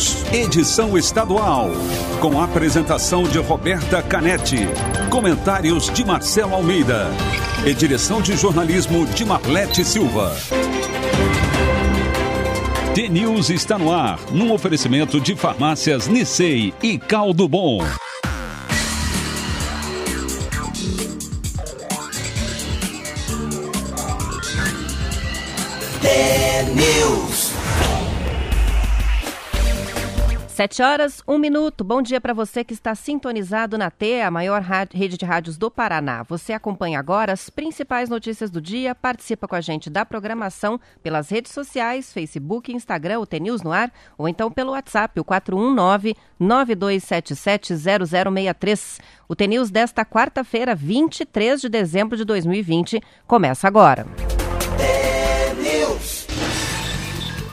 News, edição estadual. Com apresentação de Roberta Canetti. Comentários de Marcelo Almeida. E direção de jornalismo de Marlete Silva. T-News está no ar, num oferecimento de farmácias Nissei e Caldo Bom. T-News. Sete horas, um minuto. Bom dia para você que está sintonizado na T, a maior rede de rádios do Paraná. Você acompanha agora as principais notícias do dia, participa com a gente da programação pelas redes sociais, Facebook, Instagram, o T-News no ar, ou então pelo WhatsApp, o 419-9277-0063. O T-News desta quarta-feira, 23 de dezembro de 2020, começa agora.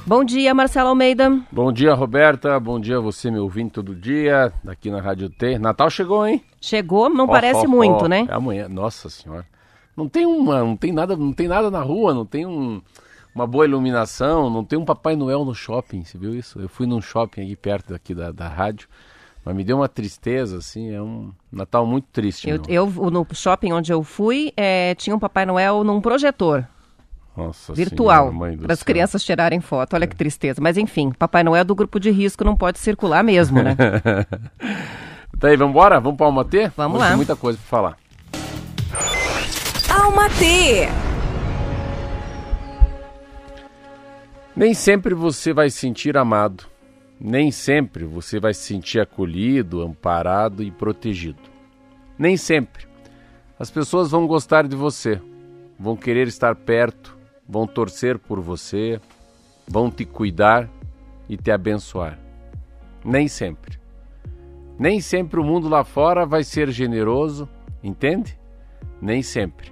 Bom dia, Marcelo Almeida. Bom dia, Roberta. Bom dia você, meu ouvinte todo dia, aqui na Rádio T. Natal chegou, hein? Chegou, não oh, parece oh, muito, oh, né? É amanhã. Nossa Senhora. Não tem uma, não tem nada, não tem nada na rua, não tem um, uma boa iluminação, não tem um Papai Noel no shopping, você viu isso? Eu fui num shopping aqui perto aqui da, da rádio. Mas me deu uma tristeza, assim, é um Natal muito triste. Eu, eu no shopping onde eu fui, é, tinha um Papai Noel num projetor. Nossa virtual para as crianças tirarem foto. Olha que tristeza. Mas enfim, Papai Noel do grupo de risco não pode circular mesmo, né? tá aí, vamos embora? Vamos para Alma T? Vamos lá. Tem muita coisa para falar. Alma T. Nem sempre você vai se sentir amado. Nem sempre você vai se sentir acolhido, amparado e protegido. Nem sempre. As pessoas vão gostar de você, vão querer estar perto, vão torcer por você, vão te cuidar e te abençoar. Nem sempre. Nem sempre o mundo lá fora vai ser generoso, entende? Nem sempre.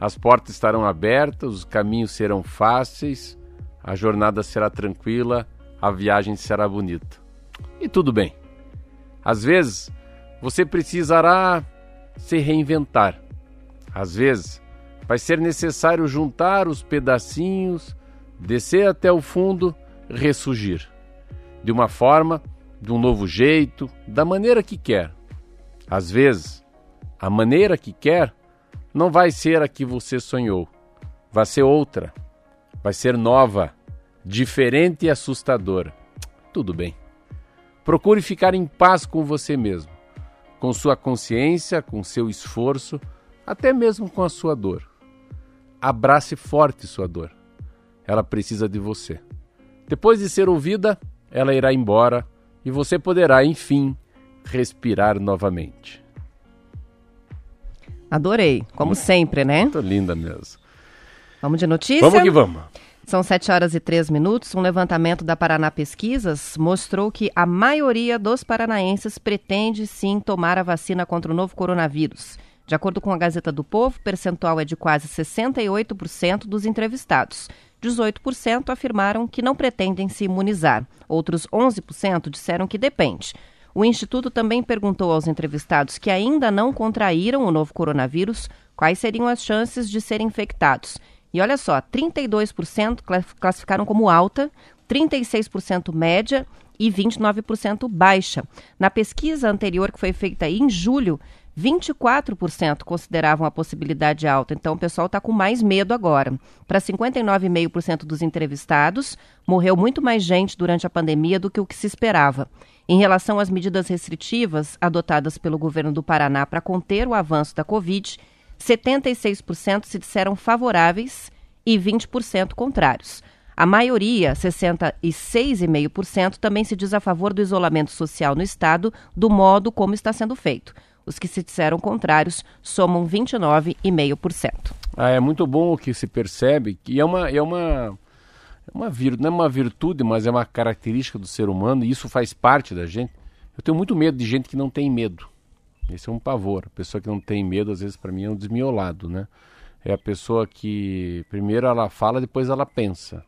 As portas estarão abertas, os caminhos serão fáceis, a jornada será tranquila, a viagem será bonita. E tudo bem. Às vezes, você precisará se reinventar. Às vezes, vai ser necessário juntar os pedacinhos, descer até o fundo, ressurgir. De uma forma, de um novo jeito, da maneira que quer. Às vezes, a maneira que quer não vai ser a que você sonhou. Vai ser outra. Vai ser nova, diferente e assustadora. Tudo bem. Procure ficar em paz com você mesmo, com sua consciência, com seu esforço, até mesmo com a sua dor. Abrace forte sua dor. Ela precisa de você. Depois de ser ouvida, ela irá embora e você poderá, enfim, respirar novamente. Adorei, como sempre, né? Muito linda mesmo. Vamos de notícia? Vamos que vamos. São 7 horas e 3 minutos. Um levantamento da Paraná Pesquisas mostrou que a maioria dos paranaenses pretende sim tomar a vacina contra o novo coronavírus. De acordo com a Gazeta do Povo, o percentual é de quase 68% dos entrevistados. 18% afirmaram que não pretendem se imunizar. Outros 11% disseram que depende. O Instituto também perguntou aos entrevistados que ainda não contraíram o novo coronavírus quais seriam as chances de serem infectados. E olha só, 32% classificaram como alta, 36% média e 29% baixa. Na pesquisa anterior, que foi feita em julho, 24% consideravam a possibilidade alta, então o pessoal está com mais medo agora. Para 59,5% dos entrevistados, morreu muito mais gente durante a pandemia do que o que se esperava. Em relação às medidas restritivas adotadas pelo governo do Paraná para conter o avanço da Covid, 76% se disseram favoráveis e 20% contrários. A maioria, 66,5%, também se diz a favor do isolamento social no Estado, do modo como está sendo feito. Os que se disseram contrários somam 29,5%. Ah, é muito bom o que se percebe que é uma, é uma, é uma não é uma virtude, mas é uma característica do ser humano e isso faz parte da gente. Eu tenho muito medo de gente que não tem medo. Esse é um pavor. A pessoa que não tem medo, às vezes, para mim, é um desmiolado, né? É a pessoa que primeiro ela fala, depois ela pensa.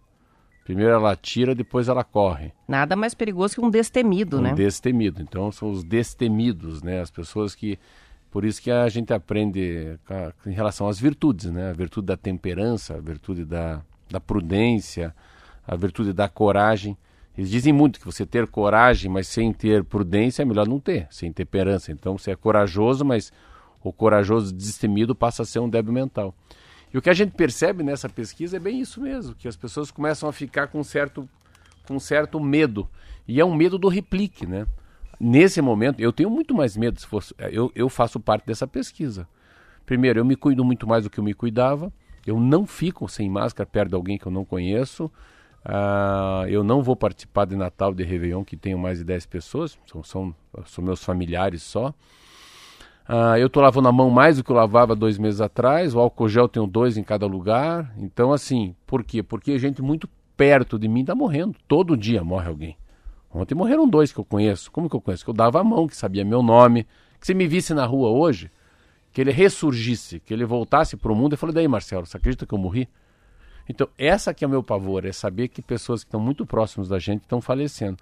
Primeiro ela tira, depois ela corre. Nada mais perigoso que um destemido, um né? Um destemido. Então são os destemidos, né? As pessoas que por isso que a gente aprende em relação às virtudes, né? A virtude da temperança, a virtude da, da prudência, a virtude da coragem, Eles dizem muito que você ter coragem, mas sem ter prudência é melhor não ter, sem temperança. Então você é corajoso, mas o corajoso destemido passa a ser um débil mental. E o que a gente percebe nessa pesquisa é bem isso mesmo, que as pessoas começam a ficar com certo, com certo medo. E é um medo do replique, né? Nesse momento, eu tenho muito mais medo se fosse. Eu, eu faço parte dessa pesquisa. Primeiro, eu me cuido muito mais do que eu me cuidava. Eu não fico sem máscara perto de alguém que eu não conheço. Uh, eu não vou participar de Natal de Réveillon, que tenho mais de 10 pessoas, são, são, são meus familiares só. Uh, eu estou lavando a mão mais do que eu lavava dois meses atrás. O álcool gel tenho dois em cada lugar. Então, assim, por quê? Porque gente muito perto de mim está morrendo. Todo dia morre alguém. Ontem morreram dois que eu conheço. Como que eu conheço? Que eu dava a mão, que sabia meu nome. Que se me visse na rua hoje, que ele ressurgisse, que ele voltasse para o mundo. Eu falei, daí, Marcelo, você acredita que eu morri? Então, essa que é o meu pavor, é saber que pessoas que estão muito próximas da gente estão falecendo.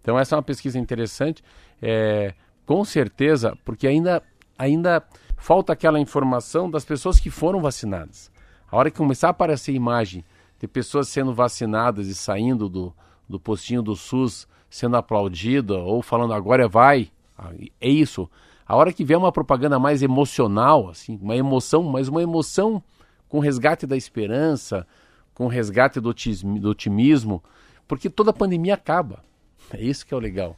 Então, essa é uma pesquisa interessante, é, com certeza, porque ainda, ainda falta aquela informação das pessoas que foram vacinadas. A hora que começar a aparecer imagem de pessoas sendo vacinadas e saindo do, do postinho do SUS, sendo aplaudida, ou falando agora vai, é isso. A hora que vier uma propaganda mais emocional, assim, uma emoção, mas uma emoção com resgate da esperança, com resgate do, do otimismo, porque toda pandemia acaba. É isso que é o legal.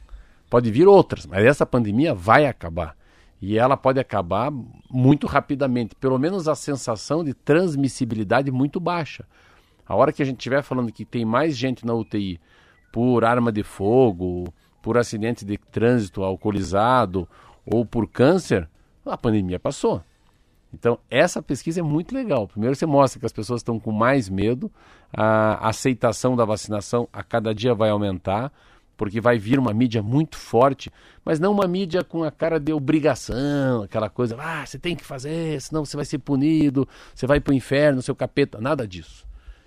Pode vir outras, mas essa pandemia vai acabar. E ela pode acabar muito rapidamente. Pelo menos a sensação de transmissibilidade muito baixa. A hora que a gente estiver falando que tem mais gente na UTI por arma de fogo, por acidente de trânsito alcoolizado ou por câncer, a pandemia passou. Então, essa pesquisa é muito legal. Primeiro, você mostra que as pessoas estão com mais medo, a aceitação da vacinação a cada dia vai aumentar, porque vai vir uma mídia muito forte, mas não uma mídia com a cara de obrigação, aquela coisa, ah, você tem que fazer, senão você vai ser punido, você vai para o inferno, seu capeta, nada disso.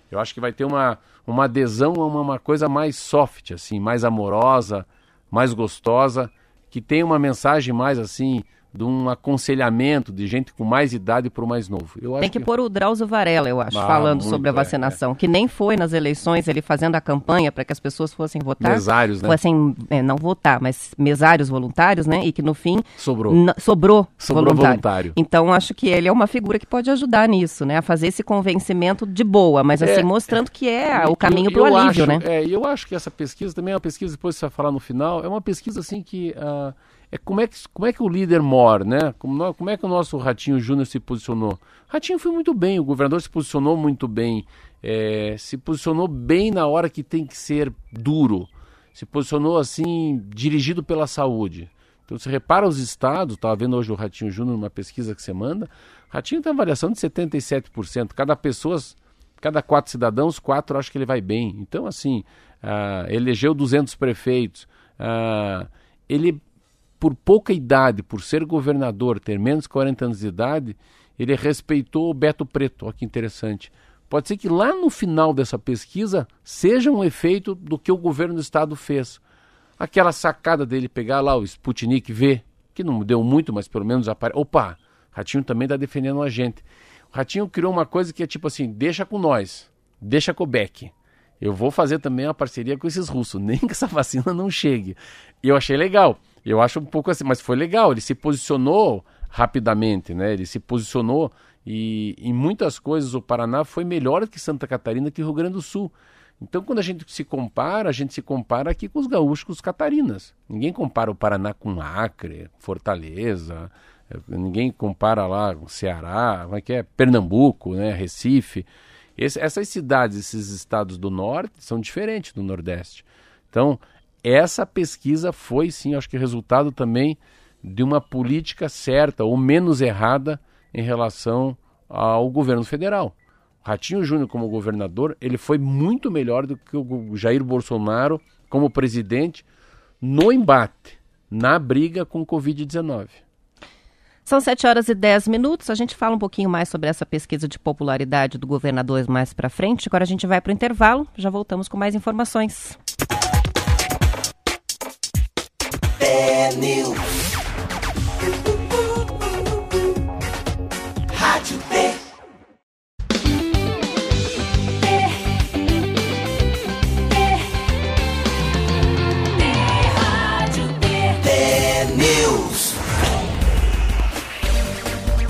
Eu acho que vai ter uma, uma adesão a uma, uma coisa mais soft, assim, mais amorosa, mais gostosa, que tem uma mensagem mais assim de um aconselhamento de gente com mais idade para o mais novo. Tem que, que, pôr o Drauzio Varela, eu acho, ah, falando sobre a vacinação, é, é. que nem foi nas eleições, ele fazendo a campanha para que as pessoas fossem votar. Mesários, né? Fossem, é, não votar, mas mesários voluntários, né? E que no fim... Sobrou. Sobrou, sobrou voluntário. voluntário. Então, acho que ele é uma figura que pode ajudar nisso, né? A fazer esse convencimento de boa, mas assim, é, mostrando que é o caminho para o alívio, acho, né? É, e eu acho que essa pesquisa também é uma pesquisa, depois você vai falar no final, é uma pesquisa assim que... Uh, é como é que, como é que o líder mora, né? Como, como é que o nosso Ratinho Júnior se posicionou? Ratinho foi muito bem, o governador se posicionou muito bem, é, se posicionou bem na hora que tem que ser duro, se posicionou assim, dirigido pela saúde. Então você repara os estados, estava vendo hoje o Ratinho Júnior numa pesquisa que você manda, Ratinho tem uma variação de 77%, cada pessoa, cada quatro cidadãos, quatro acho que ele vai bem. Então assim, ah, elegeu 200 prefeitos, ah, ele por pouca idade, por ser governador, ter menos de 40 anos de idade, ele respeitou o Beto Preto. Olha que interessante. Pode ser que lá no final dessa pesquisa seja um efeito do que o governo do estado fez. Aquela sacada dele pegar lá o Sputnik V, que não deu muito, mas pelo menos aparece. Opa, Ratinho também está defendendo a gente. O Ratinho criou uma coisa que é tipo assim: deixa com nós, deixa com o Beck. Eu vou fazer também uma parceria com esses russos, nem que essa vacina não chegue. Eu achei legal. Eu acho um pouco assim, mas foi legal, ele se posicionou rapidamente, né? Ele se posicionou e em muitas coisas o Paraná foi melhor que Santa Catarina que Rio Grande do Sul. Então, quando a gente se compara, a gente se compara aqui com os gaúchos, com os catarinas. Ninguém compara o Paraná com Acre, Fortaleza, ninguém compara lá com Ceará, como é que é? Pernambuco, né? Recife. Esse, essas cidades, esses estados do norte são diferentes do nordeste. Então, essa pesquisa foi sim, acho que resultado também de uma política certa ou menos errada em relação ao governo federal. Ratinho Júnior como governador, ele foi muito melhor do que o Jair Bolsonaro como presidente no embate, na briga com o Covid-19. São 7 horas e 10 minutos. A gente fala um pouquinho mais sobre essa pesquisa de popularidade do governador mais para frente. Agora a gente vai para o intervalo. Já voltamos com mais informações. News.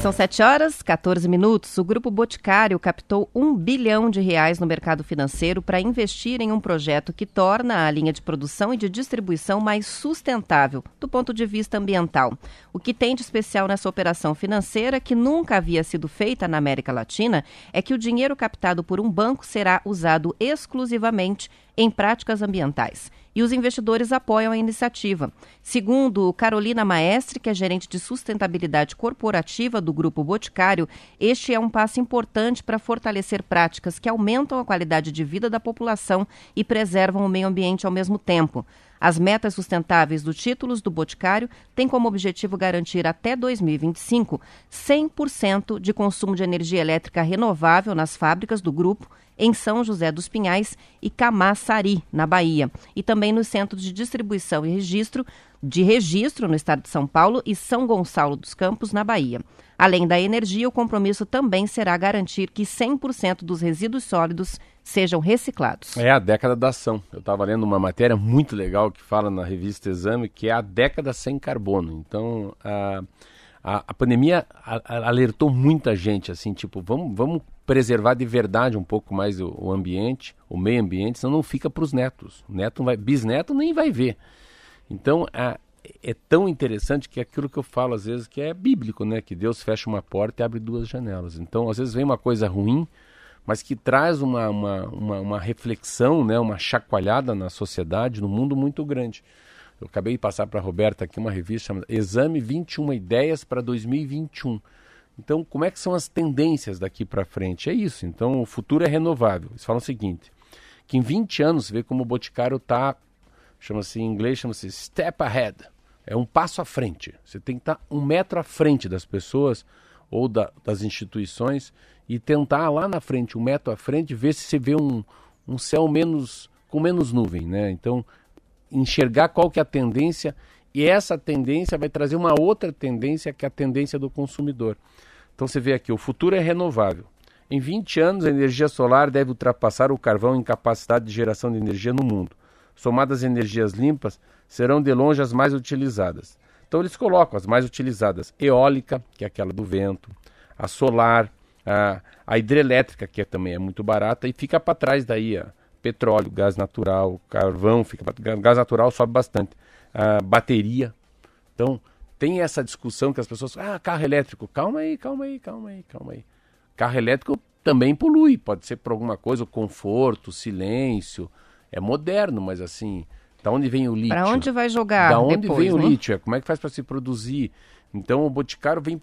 São 7 horas 14 minutos. O Grupo Boticário captou um bilhão de reais no mercado financeiro para investir em um projeto que torna a linha de produção e de distribuição mais sustentável do ponto de vista ambiental. O que tem de especial nessa operação financeira, que nunca havia sido feita na América Latina, é que o dinheiro captado por um banco será usado exclusivamente em práticas ambientais. E os investidores apoiam a iniciativa. Segundo Carolina Maestre, que é gerente de sustentabilidade corporativa do Grupo Boticário, este é um passo importante para fortalecer práticas que aumentam a qualidade de vida da população e preservam o meio ambiente ao mesmo tempo. As metas sustentáveis do títulos do Boticário têm como objetivo garantir até 2025 100% de consumo de energia elétrica renovável nas fábricas do grupo em São José dos Pinhais e Camaçari, na Bahia, e também nos centros de distribuição e registro de registro no estado de São Paulo e São Gonçalo dos Campos, na Bahia. Além da energia, o compromisso também será garantir que 100% dos resíduos sólidos sejam reciclados. É a década da ação. Eu estava lendo uma matéria muito legal que fala na revista Exame que é a década sem carbono. Então, a, a, a pandemia alertou muita gente, assim, tipo, vamos, vamos preservar de verdade um pouco mais o, o ambiente, o meio ambiente, senão não fica para os netos. Neto vai, bisneto nem vai ver. Então, a, é tão interessante que é aquilo que eu falo às vezes que é bíblico, né? Que Deus fecha uma porta e abre duas janelas. Então, às vezes vem uma coisa ruim, mas que traz uma, uma, uma, uma reflexão, né? uma chacoalhada na sociedade, no mundo muito grande. Eu acabei de passar para a Roberta aqui uma revista chamada Exame 21 Ideias para 2021. Então, como é que são as tendências daqui para frente? É isso. Então, o futuro é renovável. Eles falam o seguinte, que em 20 anos, vê como o Boticário está, chama-se em inglês, chama-se step ahead. É um passo à frente. Você tem que estar tá um metro à frente das pessoas ou da, das instituições e tentar lá na frente, um metro à frente, ver se você vê um, um céu menos com menos nuvem, né? Então, enxergar qual que é a tendência e essa tendência vai trazer uma outra tendência que é a tendência do consumidor. Então você vê aqui, o futuro é renovável. Em 20 anos, a energia solar deve ultrapassar o carvão em capacidade de geração de energia no mundo. Somadas energias limpas, serão de longe as mais utilizadas. Então eles colocam as mais utilizadas: eólica, que é aquela do vento, a solar, a, a hidrelétrica, que é, também é muito barata, e fica para trás daí petróleo, gás natural, carvão, fica gás natural sobe bastante, a bateria. Então tem essa discussão que as pessoas, ah, carro elétrico, calma aí, calma aí, calma aí, calma aí. Carro elétrico também polui, pode ser por alguma coisa, o conforto, o silêncio, é moderno, mas assim, da onde vem o lítio? Para onde vai jogar? Da onde depois, vem né? o lítio? É, como é que faz para se produzir? Então o Boticário vem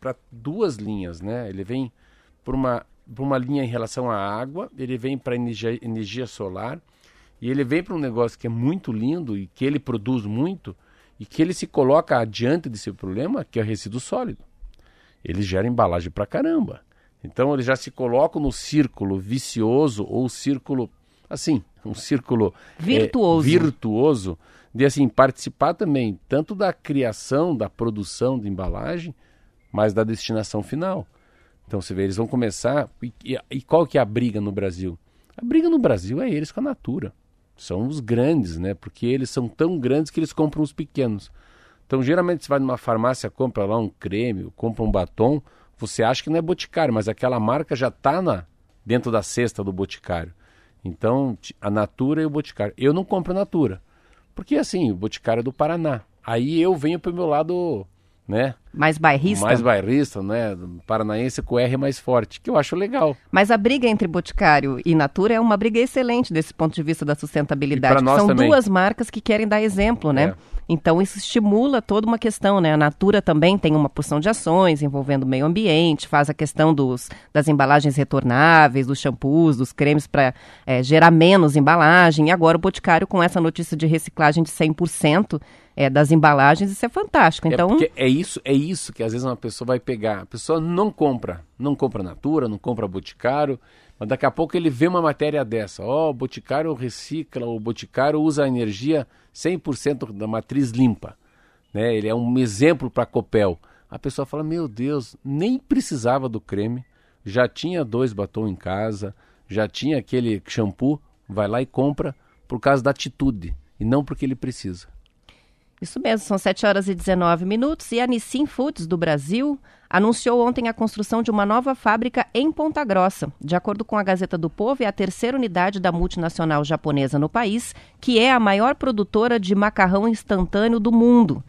para duas linhas, né? Ele vem para uma, uma linha em relação à água, ele vem para energia, energia solar e ele vem para um negócio que é muito lindo e que ele produz muito, e que ele se coloca adiante desse problema, que é o resíduo sólido. Ele gera embalagem para caramba. Então ele já se coloca no círculo vicioso ou círculo assim, um círculo virtuoso. É, virtuoso de assim participar também tanto da criação, da produção de embalagem, mas da destinação final. Então você vê, eles vão começar e, e qual que é a briga no Brasil? A briga no Brasil é eles com a natura são os grandes, né? Porque eles são tão grandes que eles compram os pequenos. Então, geralmente, você vai numa farmácia, compra lá um creme, compra um batom, você acha que não é boticário, mas aquela marca já está na, dentro da cesta do boticário. Então, a Natura e o Boticário. Eu não compro Natura, porque assim, o Boticário é do Paraná. Aí eu venho para o meu lado né? Mais bairrista? Mais bairrista, né? Paranaense com R mais forte, que eu acho legal. Mas a briga entre Boticário e Natura é uma briga excelente desse ponto de vista da sustentabilidade. São também. duas marcas que querem dar exemplo, né? É. Então isso estimula toda uma questão, né? A Natura também tem uma porção de ações envolvendo o meio ambiente, faz a questão dos, das embalagens retornáveis, dos shampoos, dos cremes para é, gerar menos embalagem. E agora o Boticário com essa notícia de reciclagem de 100%, é, das embalagens, isso é fantástico. É então... É, é isso, é isso que às vezes uma pessoa vai pegar. A pessoa não compra, não compra Natura, não compra Boticário, mas daqui a pouco ele vê uma matéria dessa. Ó, oh, o Boticário recicla, o Boticário usa a energia 100% da matriz limpa. Né? Ele é um exemplo para a Copel. A pessoa fala, meu Deus, nem precisava do creme, já tinha dois batom em casa, já tinha aquele shampoo, vai lá e compra por causa da atitude e não porque ele precisa. Isso mesmo, são 7 horas e 19 minutos e a Nissin Foods do Brasil anunciou ontem a construção de uma nova fábrica em Ponta Grossa. De acordo com a Gazeta do Povo, é a terceira unidade da multinacional japonesa no país, que é a maior produtora de macarrão instantâneo do mundo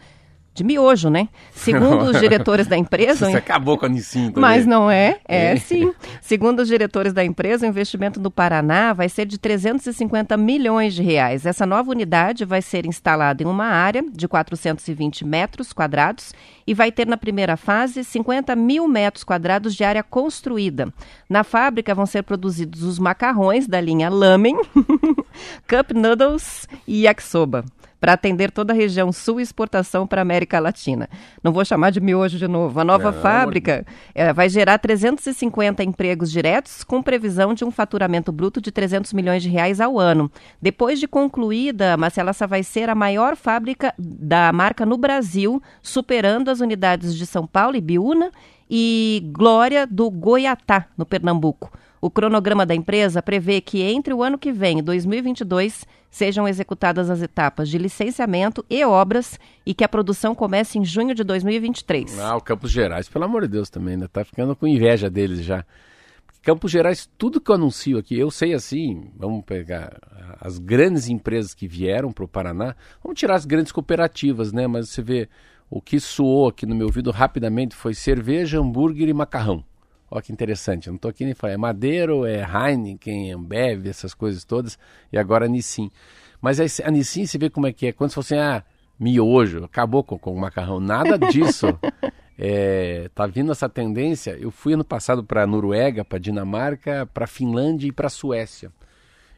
de miojo, né? Segundo os diretores da empresa. Você acabou com a Nissin. Mas não é, é, é, sim. Segundo os diretores da empresa, o investimento no Paraná vai ser de 350 milhões de reais. Essa nova unidade vai ser instalada em uma área de 420 metros quadrados e vai ter na primeira fase 50 mil metros quadrados de área construída. Na fábrica vão ser produzidos os macarrões da linha Lamen, Cup Noodles e Yakisoba para atender toda a região sul e exportação para a América Latina. Não vou chamar de miojo de novo. A nova Não. fábrica é, vai gerar 350 empregos diretos, com previsão de um faturamento bruto de 300 milhões de reais ao ano. Depois de concluída, Marcela, essa vai ser a maior fábrica da marca no Brasil, superando as unidades de São Paulo e Biúna e Glória do Goiatá, no Pernambuco. O cronograma da empresa prevê que entre o ano que vem, 2022, sejam executadas as etapas de licenciamento e obras e que a produção comece em junho de 2023. Ah, o Campos Gerais, pelo amor de Deus, também ainda está ficando com inveja deles já. Campos Gerais, tudo que eu anuncio aqui, eu sei assim, vamos pegar as grandes empresas que vieram para o Paraná, vamos tirar as grandes cooperativas, né? Mas você vê, o que soou aqui no meu ouvido rapidamente foi cerveja, hambúrguer e macarrão. Olha que interessante, eu não estou aqui nem falando, é Madeiro, é Heineken, Ambev, essas coisas todas, e agora a Nissin. Mas a Nissin, você vê como é que é, quando você fala assim, ah, miojo, acabou com, com o macarrão, nada disso. é, tá vindo essa tendência, eu fui ano passado para Noruega, para Dinamarca, para Finlândia e para Suécia.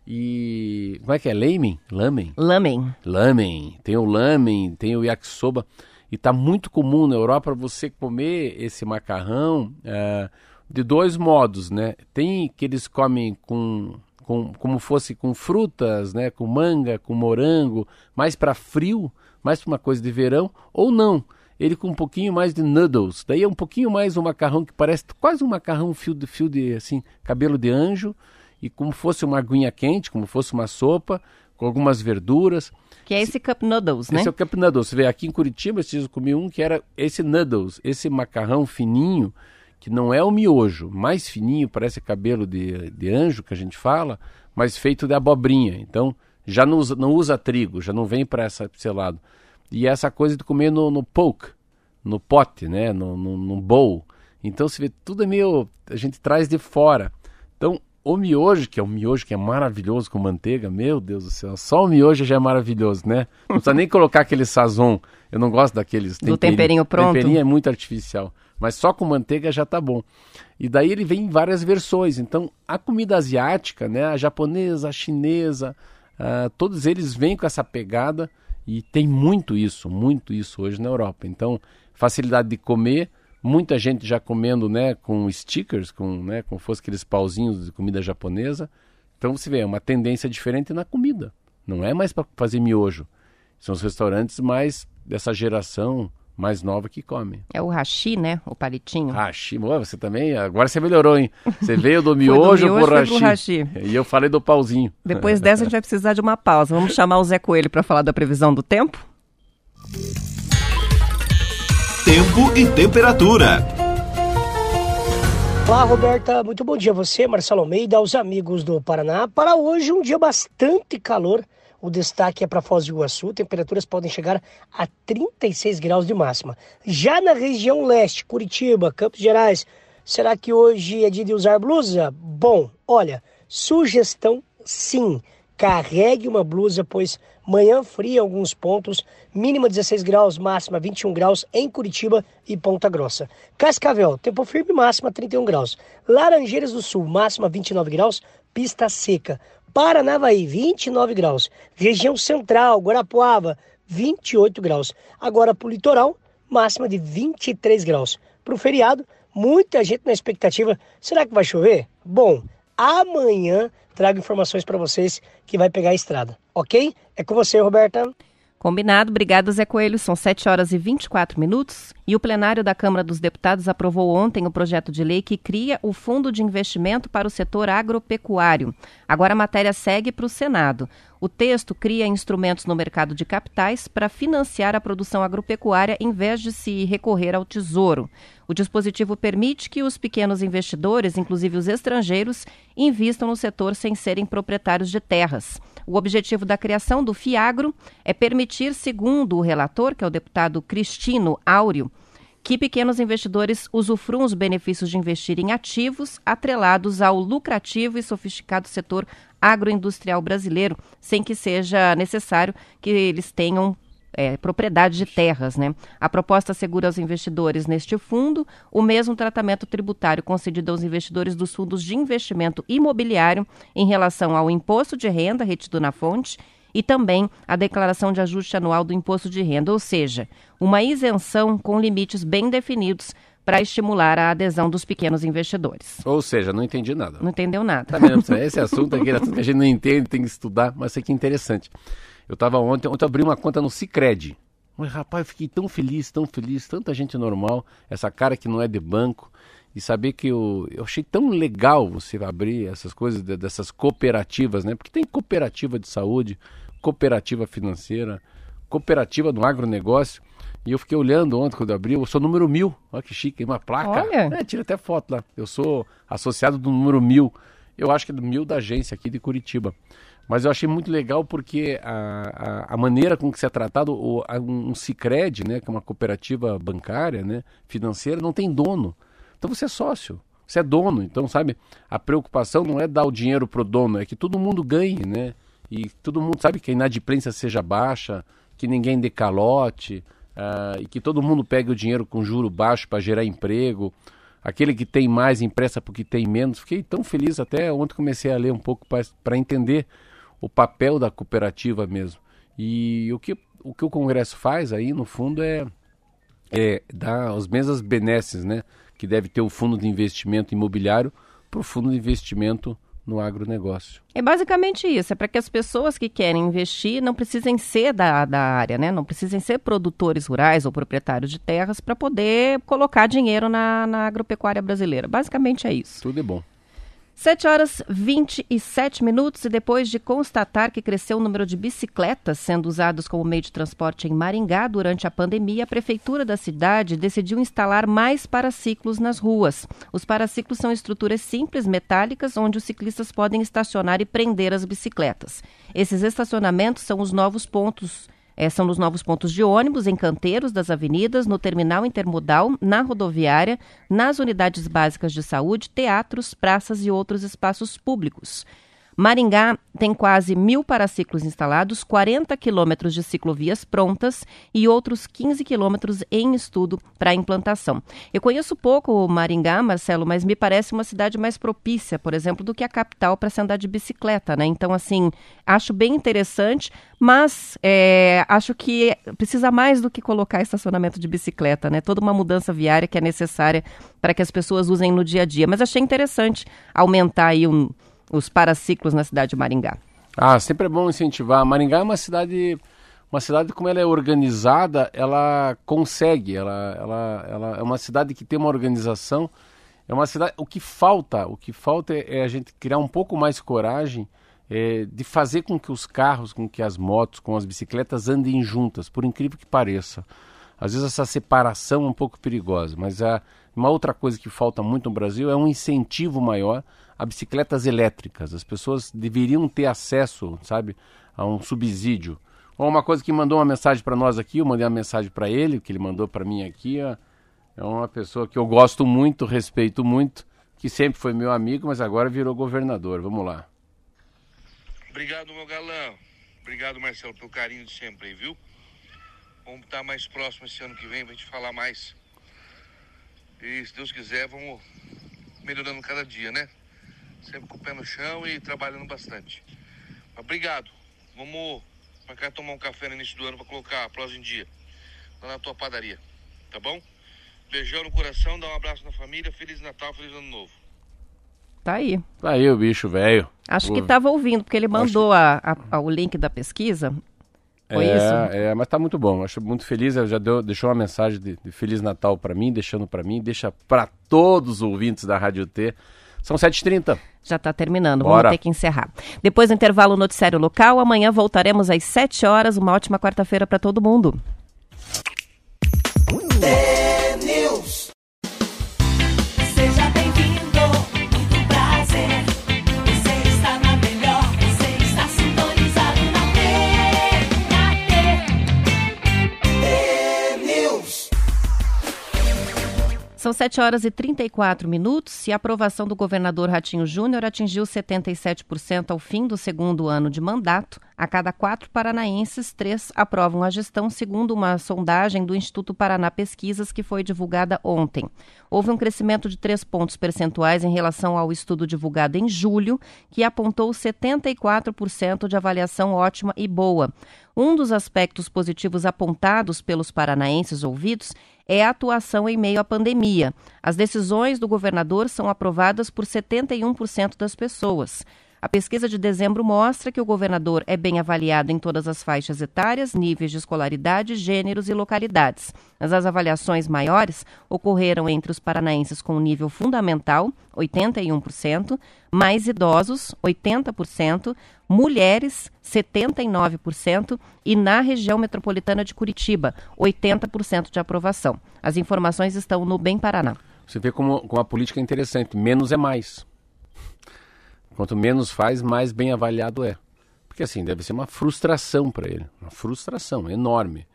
E como é que é? Lamen? Lamen? Lamen. Lamen. Tem o lamen, tem o yakisoba. E tá muito comum na Europa você comer esse macarrão. Uh, de dois modos, né? Tem que eles comem com, com como fosse com frutas, né? Com manga, com morango, mais para frio, mais para uma coisa de verão, ou não. Ele com um pouquinho mais de noodles, daí é um pouquinho mais um macarrão que parece quase um macarrão fio de fio de assim, cabelo de anjo e como fosse uma aguinha quente, como fosse uma sopa com algumas verduras. Que é esse cup noodles, né? Esse é o cup noodles. Você vê aqui em Curitiba, eu comi um que era esse noodles, esse macarrão fininho que não é o miojo, mais fininho, parece cabelo de, de anjo que a gente fala, mas feito de abobrinha. Então já não usa, não usa trigo, já não vem para esse lado. E essa coisa de comer no, no poke, no pote, né? no, no, no bowl. Então se vê, tudo é meio. A gente traz de fora. Então o miojo, que é um miojo que é maravilhoso com manteiga, meu Deus do céu, só o miojo já é maravilhoso, né? Não precisa nem colocar aquele sazon. Eu não gosto daqueles temperinho. Do temperinho pronto. temperinho é muito artificial mas só com manteiga já tá bom. E daí ele vem em várias versões. Então, a comida asiática, né, a japonesa, a chinesa, uh, todos eles vêm com essa pegada e tem muito isso, muito isso hoje na Europa. Então, facilidade de comer, muita gente já comendo, né, com stickers, com, né, como fosse aqueles pauzinhos de comida japonesa. Então, você vê, é uma tendência diferente na comida. Não é mais para fazer miojo. São os restaurantes mais dessa geração mais nova que come. É o hashi, né? O palitinho. Hashi, você também. Agora você melhorou, hein? Você veio do miojo, do miojo pro hashi. hashi. E eu falei do pauzinho. Depois dessa a gente vai precisar de uma pausa. Vamos chamar o Zé Coelho para falar da previsão do tempo? Tempo e temperatura. Olá, Roberta. Muito bom dia a você, Marcelo Almeida, aos amigos do Paraná. Para hoje, um dia bastante calor o destaque é para Foz do Iguaçu, temperaturas podem chegar a 36 graus de máxima. Já na região leste, Curitiba, Campos Gerais, será que hoje é dia de usar blusa? Bom, olha, sugestão sim. Carregue uma blusa, pois manhã fria em alguns pontos, mínima 16 graus, máxima 21 graus em Curitiba e Ponta Grossa. Cascavel, tempo firme, máxima 31 graus. Laranjeiras do Sul, máxima 29 graus, pista seca. Paranavaí, 29 graus. Região Central, Guarapuava, 28 graus. Agora para o litoral, máxima de 23 graus. Para o feriado, muita gente na expectativa. Será que vai chover? Bom, amanhã trago informações para vocês que vai pegar a estrada, ok? É com você, Roberta. Combinado. Obrigado, Zé Coelho. São 7 horas e 24 minutos. E o plenário da Câmara dos Deputados aprovou ontem o projeto de lei que cria o Fundo de Investimento para o Setor Agropecuário. Agora a matéria segue para o Senado. O texto cria instrumentos no mercado de capitais para financiar a produção agropecuária em vez de se recorrer ao tesouro. O dispositivo permite que os pequenos investidores, inclusive os estrangeiros, invistam no setor sem serem proprietários de terras. O objetivo da criação do FIAGRO é permitir, segundo o relator, que é o deputado Cristino Áureo, que pequenos investidores usufruam os benefícios de investir em ativos atrelados ao lucrativo e sofisticado setor agroindustrial brasileiro, sem que seja necessário que eles tenham é, propriedade de terras. Né? A proposta assegura aos investidores neste fundo o mesmo tratamento tributário concedido aos investidores dos fundos de investimento imobiliário em relação ao imposto de renda retido na fonte e também a declaração de ajuste anual do imposto de renda, ou seja, uma isenção com limites bem definidos para estimular a adesão dos pequenos investidores. Ou seja, não entendi nada. Não entendeu nada. Tá vendo? Esse assunto aqui, assunto que a gente não entende, tem que estudar, mas isso aqui é interessante. Eu estava ontem, ontem eu abri uma conta no Cicred. Mas, rapaz, eu fiquei tão feliz, tão feliz, tanta gente normal, essa cara que não é de banco, e saber que eu, eu achei tão legal você abrir essas coisas dessas cooperativas, né? Porque tem cooperativa de saúde, cooperativa financeira, cooperativa no agronegócio. E eu fiquei olhando ontem quando eu abri, eu sou número mil. Olha que chique, uma placa. Olha. É, tira até foto lá. Eu sou associado do número mil. Eu acho que é do mil da agência aqui de Curitiba. Mas eu achei muito legal porque a, a, a maneira com que se é tratado o, a, um Cicred, né, que é uma cooperativa bancária, né, financeira, não tem dono. Então você é sócio, você é dono. Então, sabe, a preocupação não é dar o dinheiro pro dono, é que todo mundo ganhe, né? E todo mundo sabe que a inadimplência seja baixa, que ninguém dê calote, uh, e que todo mundo pegue o dinheiro com juro baixo para gerar emprego. Aquele que tem mais empresta porque tem menos. Fiquei tão feliz até ontem comecei a ler um pouco para entender o papel da cooperativa mesmo. E o que, o que o Congresso faz aí, no fundo, é, é dar as mesmas benesses, né? Que deve ter o fundo de investimento imobiliário para o fundo de investimento no agronegócio. É basicamente isso, é para que as pessoas que querem investir não precisem ser da, da área, né? Não precisem ser produtores rurais ou proprietários de terras para poder colocar dinheiro na, na agropecuária brasileira. Basicamente é isso. Tudo é bom. 7 horas 27 minutos e depois de constatar que cresceu o número de bicicletas sendo usadas como meio de transporte em Maringá durante a pandemia, a prefeitura da cidade decidiu instalar mais paraciclos nas ruas. Os paraciclos são estruturas simples metálicas onde os ciclistas podem estacionar e prender as bicicletas. Esses estacionamentos são os novos pontos é, são nos novos pontos de ônibus, em canteiros das avenidas, no terminal intermodal, na rodoviária, nas unidades básicas de saúde, teatros, praças e outros espaços públicos. Maringá tem quase mil paraciclos instalados, 40 quilômetros de ciclovias prontas e outros 15 quilômetros em estudo para implantação. Eu conheço pouco Maringá, Marcelo, mas me parece uma cidade mais propícia, por exemplo, do que a capital para se andar de bicicleta, né? Então, assim, acho bem interessante, mas é, acho que precisa mais do que colocar estacionamento de bicicleta, né? Toda uma mudança viária que é necessária para que as pessoas usem no dia a dia. Mas achei interessante aumentar aí um os paraciclos na cidade de Maringá? Ah, sempre é bom incentivar. Maringá é uma cidade, uma cidade como ela é organizada, ela consegue, ela, ela, ela é uma cidade que tem uma organização. É uma cidade. O que falta, o que falta é, é a gente criar um pouco mais coragem é, de fazer com que os carros, com que as motos, com as bicicletas andem juntas, por incrível que pareça. Às vezes essa separação é um pouco perigosa, mas a, uma outra coisa que falta muito no Brasil é um incentivo maior a bicicletas elétricas. As pessoas deveriam ter acesso, sabe, a um subsídio. Ou uma coisa que mandou uma mensagem para nós aqui, eu mandei uma mensagem para ele, que ele mandou para mim aqui, é uma pessoa que eu gosto muito, respeito muito, que sempre foi meu amigo, mas agora virou governador. Vamos lá. Obrigado, meu galã. Obrigado, Marcelo, pelo carinho de sempre viu? Vamos estar mais próximo esse ano que vem pra gente falar mais. E se Deus quiser, vamos melhorando cada dia, né? Sempre com o pé no chão e trabalhando bastante. Obrigado. Vamos marcar tomar um café no início do ano para colocar a prosa em dia. Lá na tua padaria. Tá bom? Beijão no coração, dá um abraço na família. Feliz Natal, feliz ano novo. Tá aí. Tá aí o bicho velho. Acho que estava ouvindo, porque ele mandou a, a, a, o link da pesquisa. Foi é, isso? É, mas tá muito bom. Acho muito feliz. Ela já deu, deixou uma mensagem de, de Feliz Natal para mim, deixando para mim, deixa para todos os ouvintes da Rádio T. São 7h30. Já está terminando, Bora. vamos ter que encerrar. Depois do intervalo noticiário local, amanhã voltaremos às 7 horas. Uma ótima quarta-feira para todo mundo. News. São 7 horas e 34 minutos e a aprovação do governador Ratinho Júnior atingiu 77% ao fim do segundo ano de mandato. A cada quatro paranaenses, três aprovam a gestão, segundo uma sondagem do Instituto Paraná Pesquisas que foi divulgada ontem. Houve um crescimento de três pontos percentuais em relação ao estudo divulgado em julho, que apontou 74% de avaliação ótima e boa. Um dos aspectos positivos apontados pelos paranaenses ouvidos é a atuação em meio à pandemia. As decisões do governador são aprovadas por 71% das pessoas. A pesquisa de dezembro mostra que o governador é bem avaliado em todas as faixas etárias, níveis de escolaridade, gêneros e localidades. Mas as avaliações maiores ocorreram entre os paranaenses com nível fundamental, 81%, mais idosos, 80%, mulheres, 79%, e na região metropolitana de Curitiba, 80% de aprovação. As informações estão no Bem Paraná. Você vê como, como a política é interessante. Menos é mais. Quanto menos faz, mais bem avaliado é. Porque assim, deve ser uma frustração para ele. Uma frustração enorme.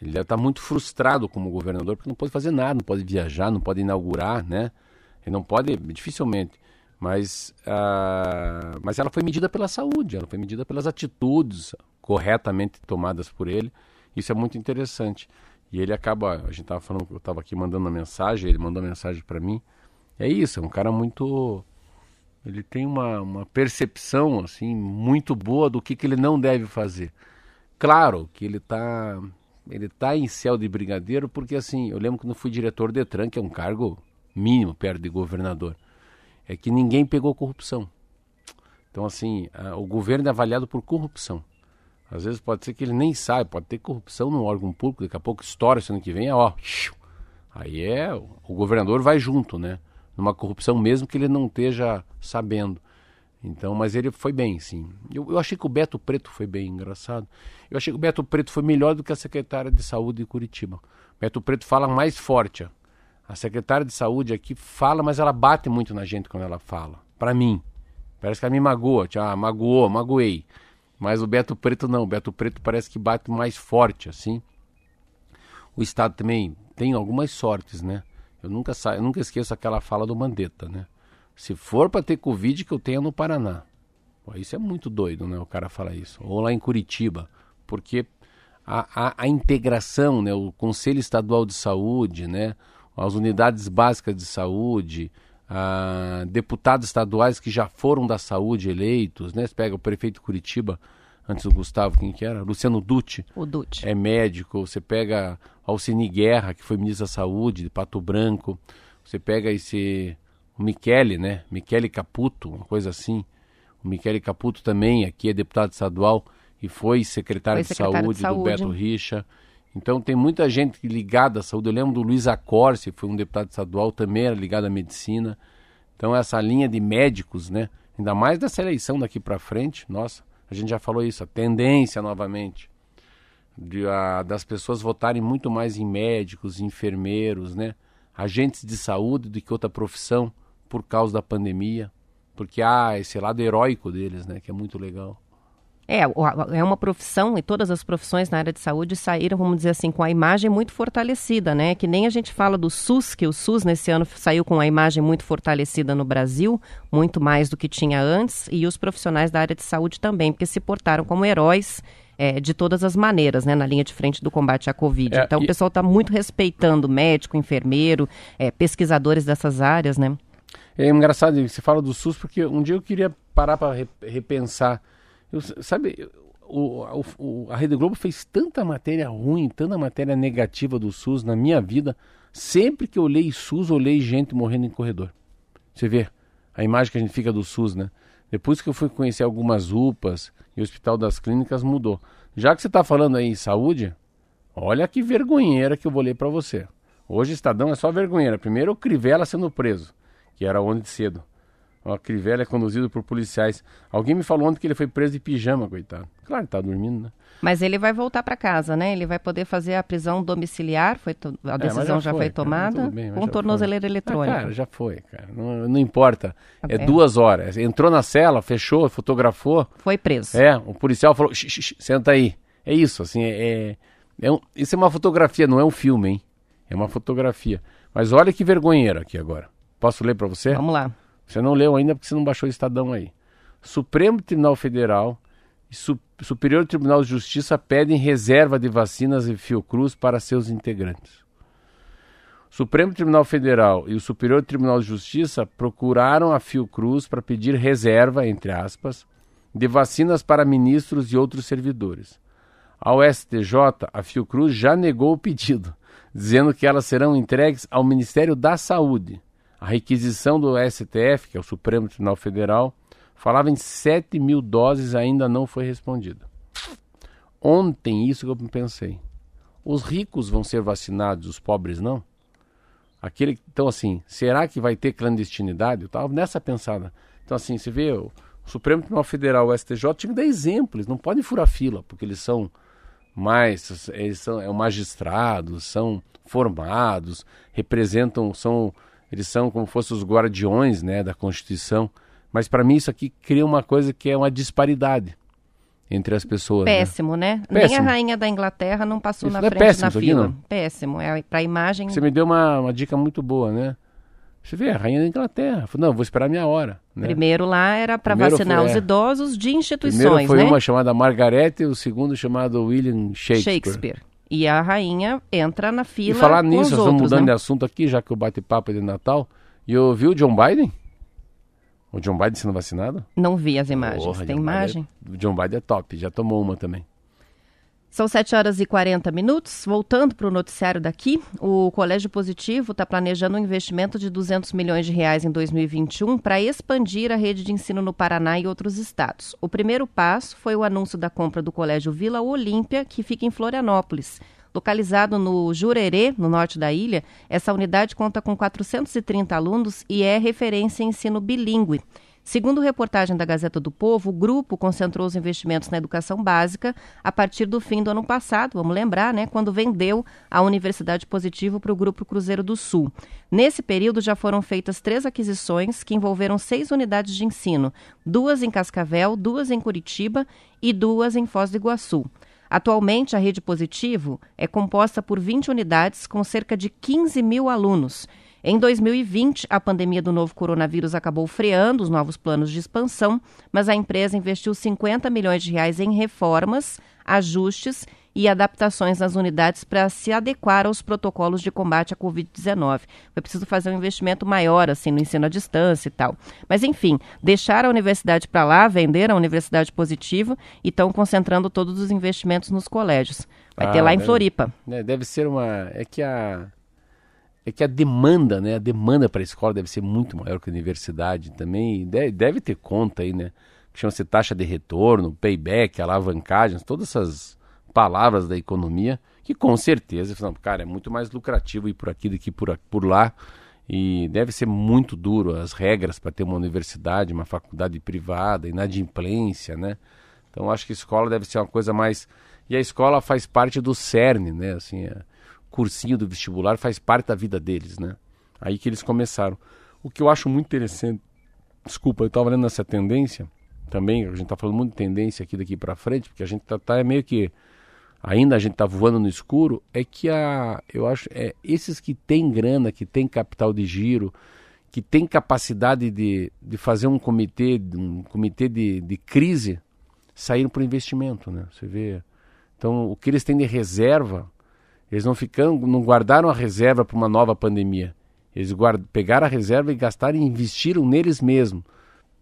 Ele deve estar muito frustrado como governador, porque não pode fazer nada, não pode viajar, não pode inaugurar, né? Ele não pode, dificilmente. Mas, ah, mas ela foi medida pela saúde, ela foi medida pelas atitudes corretamente tomadas por ele. Isso é muito interessante. E ele acaba, a gente estava falando, eu estava aqui mandando uma mensagem, ele mandou uma mensagem para mim. É isso, é um cara muito ele tem uma, uma percepção assim muito boa do que, que ele não deve fazer. Claro que ele está ele tá em céu de brigadeiro porque assim, eu lembro quando fui diretor do Detran, que é um cargo mínimo perto de governador, é que ninguém pegou corrupção. Então assim, a, o governo é avaliado por corrupção. Às vezes pode ser que ele nem saiba, pode ter corrupção no órgão público, daqui a pouco estoura, esse ano que vem, ó, aí é, o governador vai junto, né? Numa corrupção mesmo que ele não esteja sabendo. Então, mas ele foi bem, sim. Eu, eu, achei que o Beto Preto foi bem engraçado. Eu achei que o Beto Preto foi melhor do que a secretária de saúde de Curitiba. Beto Preto fala mais forte. A secretária de saúde aqui fala, mas ela bate muito na gente quando ela fala. Para mim. Parece que ela me magoa. Ah, magoou, magoei. Mas o Beto Preto não. O Beto Preto parece que bate mais forte, assim. O Estado também tem algumas sortes, né? Eu nunca, sa... eu nunca esqueço aquela fala do Mandetta, né? Se for para ter Covid, que eu tenha no Paraná. Pô, isso é muito doido, né? O cara fala isso. Ou lá em Curitiba. Porque a, a, a integração, né? O Conselho Estadual de Saúde, né? As unidades básicas de saúde, a, deputados estaduais que já foram da saúde eleitos, né? Você pega o prefeito de Curitiba, antes do Gustavo, quem que era? Luciano Dutti. O Dutti. É médico. Você pega Alcini Guerra, que foi ministro da Saúde, de Pato Branco. Você pega esse... O Michele, né? Michele Caputo, uma coisa assim. O Michele Caputo também, aqui é deputado estadual e foi secretário, foi secretário de, saúde, de, saúde do Beto Richa. Então tem muita gente ligada à saúde. Eu lembro do Luiz Acorce, foi um deputado estadual, também era ligado à medicina. Então essa linha de médicos, né? Ainda mais dessa eleição daqui para frente, nossa, a gente já falou isso, a tendência novamente de, a, das pessoas votarem muito mais em médicos, enfermeiros, né? agentes de saúde do que outra profissão por causa da pandemia, porque há esse lado heróico deles, né, que é muito legal. É, é uma profissão e todas as profissões na área de saúde saíram, vamos dizer assim, com a imagem muito fortalecida, né? Que nem a gente fala do SUS, que o SUS nesse ano saiu com a imagem muito fortalecida no Brasil, muito mais do que tinha antes, e os profissionais da área de saúde também, porque se portaram como heróis é, de todas as maneiras, né, na linha de frente do combate à Covid. É, então, e... o pessoal está muito respeitando médico, enfermeiro, é, pesquisadores dessas áreas, né? É engraçado, você fala do SUS, porque um dia eu queria parar para repensar eu, sabe, o, o, a Rede Globo fez tanta matéria ruim, tanta matéria negativa do SUS na minha vida. Sempre que eu olhei SUS, olhei gente morrendo em corredor. Você vê a imagem que a gente fica do SUS, né? Depois que eu fui conhecer algumas UPAs, e o Hospital das Clínicas mudou. Já que você está falando aí em saúde, olha que vergonheira que eu vou ler para você. Hoje Estadão é só vergonheira. Primeiro o Crivella sendo preso, que era ontem cedo. O Crivella é conduzido por policiais. Alguém me falou ontem que ele foi preso de pijama, coitado. Claro, tá dormindo, né? Mas ele vai voltar para casa, né? Ele vai poder fazer a prisão domiciliar, foi to... a decisão é, já, já, foi, tomada, bem, com tornozeleira eletrônica. Ah, cara, já foi, cara. Não, não importa. É, é, duas horas. Entrou na cela, fechou, fotografou. Foi preso. É, o policial falou, senta aí. É isso, assim, é, é um, isso é uma fotografia, não é um filme, hein? É uma fotografia. Mas olha que vergonheira aqui agora. Posso ler para você? Vamos lá. Você não leu ainda porque você não baixou o Estadão aí. Supremo Tribunal Federal e Superior Tribunal de Justiça pedem reserva de vacinas e Fiocruz para seus integrantes. O Supremo Tribunal Federal e o Superior Tribunal de Justiça procuraram a Fiocruz para pedir reserva, entre aspas, de vacinas para ministros e outros servidores. Ao STJ, a Fiocruz já negou o pedido, dizendo que elas serão entregues ao Ministério da Saúde. A requisição do STF, que é o Supremo Tribunal Federal, falava em 7 mil doses ainda não foi respondida. Ontem, isso que eu pensei. Os ricos vão ser vacinados, os pobres não? Aquele, então, assim, será que vai ter clandestinidade? Eu estava nessa pensada. Então, assim, você vê, o Supremo Tribunal Federal, o STJ, tinha que dar exemplos, não pode furar fila, porque eles são mais, eles são é, magistrados, são formados, representam, são, eles são como fossem os guardiões né, da Constituição. Mas para mim isso aqui cria uma coisa que é uma disparidade entre as pessoas. Né? Péssimo, né? né? Péssimo. Nem a rainha da Inglaterra não passou isso na não é frente é péssimo, na fila. Aqui, péssimo. É para a imagem. Você me deu uma, uma dica muito boa, né? Você vê, a rainha da Inglaterra. Não, vou esperar a minha hora. Né? Primeiro lá era para vacinar foi, os é. idosos de instituições, Primeiro foi né? uma chamada Margaret e o segundo chamado William Shakespeare. Shakespeare. E a rainha entra na fila. E falar nisso, estamos mudando né? de assunto aqui, já que o bate-papo é de Natal. E ouviu o John Biden? O John Biden sendo vacinado? Não vi as imagens. Porra, Tem John imagem? Biden é, o John Biden é top, já tomou uma também. São 7 horas e 40 minutos. Voltando para o noticiário daqui, o Colégio Positivo está planejando um investimento de 200 milhões de reais em 2021 para expandir a rede de ensino no Paraná e outros estados. O primeiro passo foi o anúncio da compra do Colégio Vila Olímpia, que fica em Florianópolis. Localizado no Jurerê, no norte da ilha, essa unidade conta com 430 alunos e é referência em ensino bilíngue. Segundo reportagem da Gazeta do Povo, o grupo concentrou os investimentos na educação básica a partir do fim do ano passado, vamos lembrar, né, quando vendeu a Universidade Positivo para o Grupo Cruzeiro do Sul. Nesse período já foram feitas três aquisições que envolveram seis unidades de ensino, duas em Cascavel, duas em Curitiba e duas em Foz do Iguaçu. Atualmente, a rede Positivo é composta por 20 unidades com cerca de 15 mil alunos. Em 2020, a pandemia do novo coronavírus acabou freando os novos planos de expansão, mas a empresa investiu 50 milhões de reais em reformas, ajustes e adaptações nas unidades para se adequar aos protocolos de combate à Covid-19. Foi preciso fazer um investimento maior, assim, no ensino à distância e tal. Mas, enfim, deixar a universidade para lá, vender a universidade positiva e estão concentrando todos os investimentos nos colégios. Vai ah, ter lá em Floripa. Né, deve ser uma. É que a. É que a demanda, né? A demanda para a escola deve ser muito maior que a universidade também. Deve, deve ter conta aí, né? Que chama-se taxa de retorno, payback, alavancagens, todas essas palavras da economia, que com certeza, cara, é muito mais lucrativo ir por aqui do que por, por lá. E deve ser muito duro as regras para ter uma universidade, uma faculdade privada, inadimplência, né? Então acho que a escola deve ser uma coisa mais. E a escola faz parte do CERN, né? Assim, é... cursinho do vestibular faz parte da vida deles, né? Aí que eles começaram. O que eu acho muito interessante, desculpa, eu estava lendo essa tendência também, a gente está falando muito de tendência aqui daqui para frente, porque a gente está tá, meio que ainda a gente está voando no escuro, é que a, eu acho, é, esses que têm grana, que têm capital de giro, que têm capacidade de, de fazer um comitê, um comitê de, de crise, saíram para o investimento, né? Você vê. Então, o que eles têm de reserva, eles não ficam, não guardaram a reserva para uma nova pandemia. Eles guard, pegaram a reserva e gastaram e investiram neles mesmos.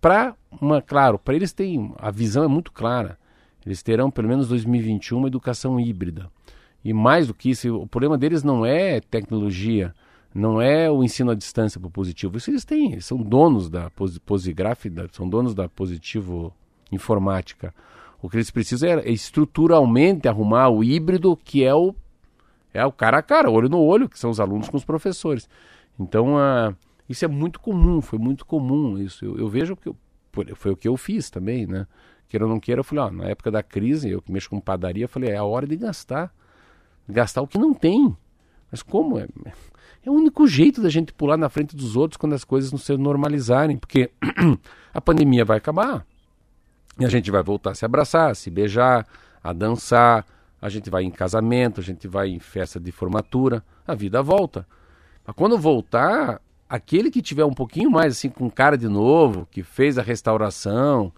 Para uma, claro, para eles tem a visão é muito clara. Eles terão, pelo menos 2021, uma educação híbrida. E mais do que isso, o problema deles não é tecnologia, não é o ensino à distância para o positivo. Isso eles têm, eles são donos da Posigraph, são donos da Positivo Informática. O que eles precisam é, é estruturalmente arrumar o híbrido, que é o, é o cara a cara, olho no olho, que são os alunos com os professores. Então, uh, isso é muito comum, foi muito comum isso. Eu, eu vejo que eu, foi o que eu fiz também, né? Queira ou não queira, eu falei, ó, na época da crise, eu que mexo com padaria, eu falei, é a hora de gastar. Gastar o que não tem. Mas como? É, é o único jeito da gente pular na frente dos outros quando as coisas não se normalizarem, porque a pandemia vai acabar. E a gente vai voltar a se abraçar, a se beijar, a dançar, a gente vai em casamento, a gente vai em festa de formatura, a vida volta. Mas quando voltar, aquele que tiver um pouquinho mais assim com cara de novo, que fez a restauração,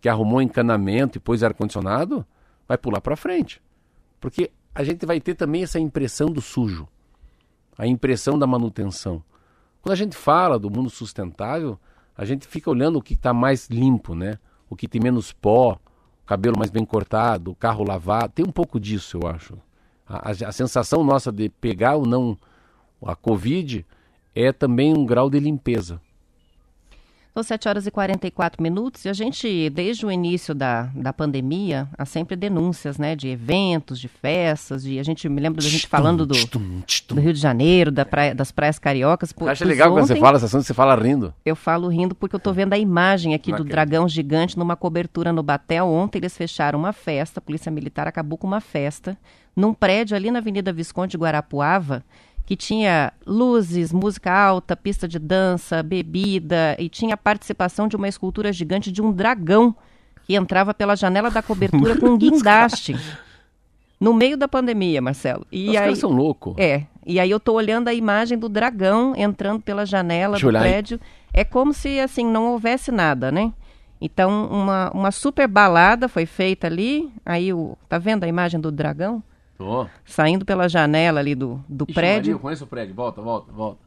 que arrumou encanamento e pôs ar-condicionado, vai pular para frente. Porque a gente vai ter também essa impressão do sujo, a impressão da manutenção. Quando a gente fala do mundo sustentável, a gente fica olhando o que está mais limpo, né? O que tem menos pó, cabelo mais bem cortado, carro lavado. Tem um pouco disso, eu acho. A, a, a sensação nossa de pegar ou não a Covid é também um grau de limpeza. São 7 horas e 44 minutos e a gente, desde o início da, da pandemia, há sempre denúncias, né, de eventos, de festas, de, a gente me lembra da gente falando do, do Rio de Janeiro, da praia, das praias cariocas. Por, Acha legal ontem, quando você fala essa ação, você fala rindo? Eu falo rindo porque eu tô vendo a imagem aqui do dragão gigante numa cobertura no Batel. Ontem eles fecharam uma festa, a Polícia Militar acabou com uma festa, num prédio ali na Avenida Visconde Guarapuava, que tinha luzes, música alta, pista de dança, bebida e tinha a participação de uma escultura gigante de um dragão que entrava pela janela da cobertura com um guindaste. No meio da pandemia, Marcelo. E Os aí, caras são loucos. É. E aí eu tô olhando a imagem do dragão entrando pela janela Deixa do prédio. É como se, assim, não houvesse nada, né? Então, uma, uma super balada foi feita ali. Aí, o, tá vendo a imagem do dragão? Tô. Saindo pela janela ali do, do Ixi, prédio. Maria, eu conheço o prédio. Volta, volta, volta.